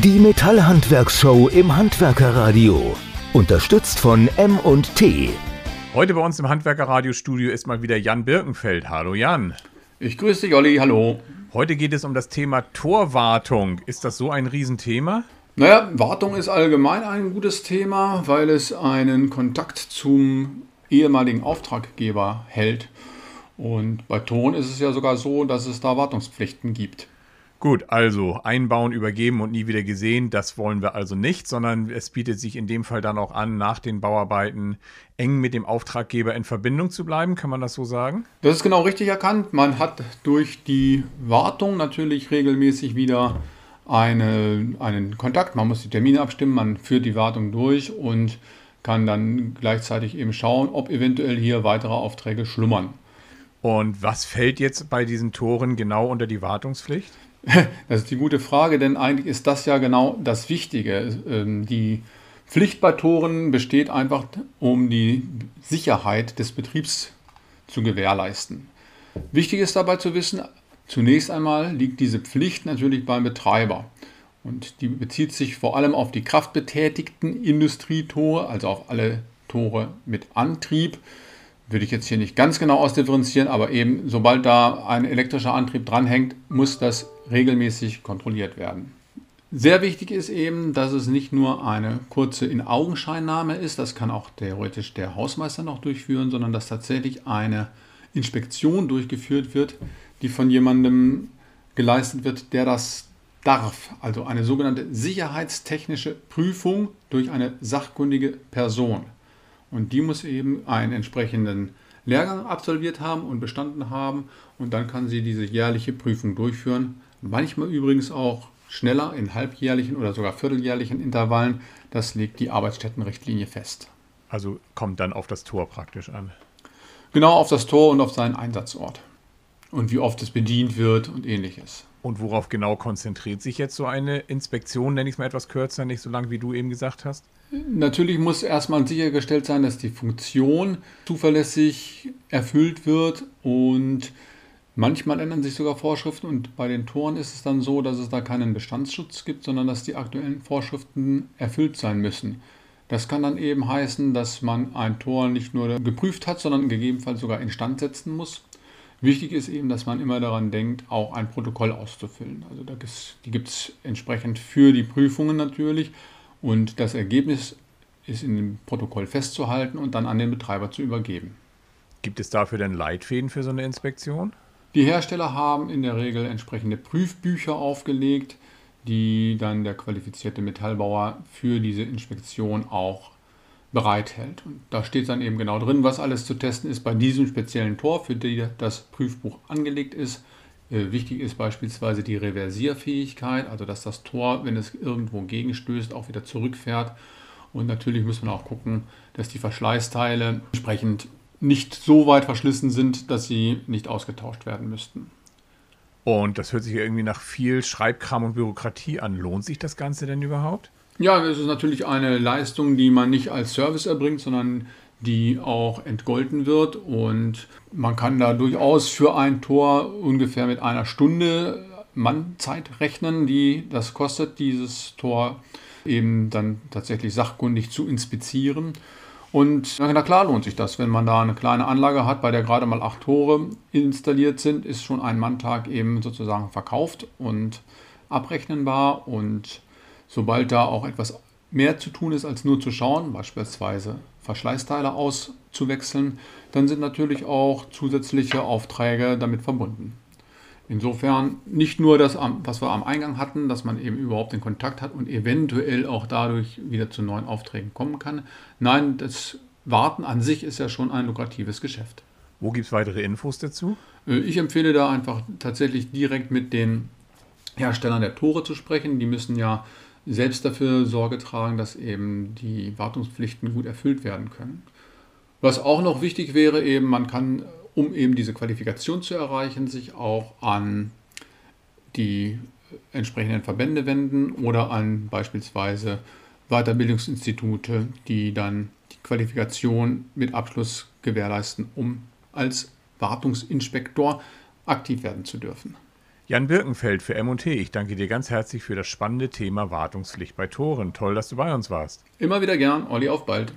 Die Metallhandwerkshow im Handwerkerradio. Unterstützt von M&T. Heute bei uns im Handwerkerradiostudio ist mal wieder Jan Birkenfeld. Hallo Jan. Ich grüße dich, Olli. Hallo. Heute geht es um das Thema Torwartung. Ist das so ein Riesenthema? Naja, Wartung ist allgemein ein gutes Thema, weil es einen Kontakt zum ehemaligen Auftraggeber hält. Und bei Ton ist es ja sogar so, dass es da Wartungspflichten gibt. Gut, also einbauen, übergeben und nie wieder gesehen, das wollen wir also nicht, sondern es bietet sich in dem Fall dann auch an, nach den Bauarbeiten eng mit dem Auftraggeber in Verbindung zu bleiben. Kann man das so sagen? Das ist genau richtig erkannt. Man hat durch die Wartung natürlich regelmäßig wieder eine, einen Kontakt. Man muss die Termine abstimmen, man führt die Wartung durch und kann dann gleichzeitig eben schauen, ob eventuell hier weitere Aufträge schlummern. Und was fällt jetzt bei diesen Toren genau unter die Wartungspflicht? Das ist die gute Frage, denn eigentlich ist das ja genau das Wichtige. Ähm, die Pflicht bei Toren besteht einfach, um die Sicherheit des Betriebs zu gewährleisten. Wichtig ist dabei zu wissen, zunächst einmal liegt diese Pflicht natürlich beim Betreiber. Und die bezieht sich vor allem auf die kraftbetätigten Industrietore, also auf alle Tore mit Antrieb. Würde ich jetzt hier nicht ganz genau ausdifferenzieren, aber eben sobald da ein elektrischer Antrieb dranhängt, muss das regelmäßig kontrolliert werden. Sehr wichtig ist eben, dass es nicht nur eine kurze In-Augenscheinnahme ist, das kann auch theoretisch der Hausmeister noch durchführen, sondern dass tatsächlich eine Inspektion durchgeführt wird, die von jemandem geleistet wird, der das darf. Also eine sogenannte sicherheitstechnische Prüfung durch eine sachkundige Person. Und die muss eben einen entsprechenden Lehrgang absolviert haben und bestanden haben und dann kann sie diese jährliche Prüfung durchführen. Manchmal übrigens auch schneller in halbjährlichen oder sogar vierteljährlichen Intervallen. Das legt die Arbeitsstättenrichtlinie fest. Also kommt dann auf das Tor praktisch an. Genau auf das Tor und auf seinen Einsatzort. Und wie oft es bedient wird und ähnliches. Und worauf genau konzentriert sich jetzt so eine Inspektion, nenne ich es mal etwas kürzer, nicht so lang wie du eben gesagt hast? Natürlich muss erstmal sichergestellt sein, dass die Funktion zuverlässig erfüllt wird und manchmal ändern sich sogar Vorschriften und bei den Toren ist es dann so, dass es da keinen Bestandsschutz gibt, sondern dass die aktuellen Vorschriften erfüllt sein müssen. Das kann dann eben heißen, dass man ein Tor nicht nur geprüft hat, sondern gegebenenfalls sogar instand setzen muss. Wichtig ist eben, dass man immer daran denkt, auch ein Protokoll auszufüllen. Also da gibt's, die gibt es entsprechend für die Prüfungen natürlich und das Ergebnis ist in dem Protokoll festzuhalten und dann an den Betreiber zu übergeben. Gibt es dafür denn Leitfäden für so eine Inspektion? Die Hersteller haben in der Regel entsprechende Prüfbücher aufgelegt, die dann der qualifizierte Metallbauer für diese Inspektion auch bereithält. Und da steht dann eben genau drin, was alles zu testen ist bei diesem speziellen Tor, für die das Prüfbuch angelegt ist. Äh, wichtig ist beispielsweise die Reversierfähigkeit, also dass das Tor, wenn es irgendwo gegenstößt, auch wieder zurückfährt. Und natürlich muss man auch gucken, dass die Verschleißteile entsprechend nicht so weit verschlissen sind, dass sie nicht ausgetauscht werden müssten. Und das hört sich irgendwie nach viel Schreibkram und Bürokratie an. Lohnt sich das Ganze denn überhaupt? Ja, es ist natürlich eine Leistung, die man nicht als Service erbringt, sondern die auch entgolten wird. Und man kann da durchaus für ein Tor ungefähr mit einer Stunde Mannzeit rechnen, die das kostet, dieses Tor eben dann tatsächlich sachkundig zu inspizieren. Und na klar lohnt sich das, wenn man da eine kleine Anlage hat, bei der gerade mal acht Tore installiert sind, ist schon ein Manntag eben sozusagen verkauft und abrechnenbar. Und sobald da auch etwas mehr zu tun ist, als nur zu schauen, beispielsweise Verschleißteile auszuwechseln, dann sind natürlich auch zusätzliche Aufträge damit verbunden. Insofern nicht nur das, was wir am Eingang hatten, dass man eben überhaupt den Kontakt hat und eventuell auch dadurch wieder zu neuen Aufträgen kommen kann. Nein, das Warten an sich ist ja schon ein lukratives Geschäft. Wo gibt es weitere Infos dazu? Äh, ich empfehle da einfach tatsächlich direkt mit den Herstellern der Tore zu sprechen. Die müssen ja selbst dafür Sorge tragen, dass eben die Wartungspflichten gut erfüllt werden können. Was auch noch wichtig wäre, eben, man kann, um eben diese Qualifikation zu erreichen, sich auch an die entsprechenden Verbände wenden oder an beispielsweise Weiterbildungsinstitute, die dann die Qualifikation mit Abschluss gewährleisten, um als Wartungsinspektor aktiv werden zu dürfen. Jan Birkenfeld für M&T, ich danke dir ganz herzlich für das spannende Thema Wartungspflicht bei Toren. Toll, dass du bei uns warst. Immer wieder gern. Olli, auf bald.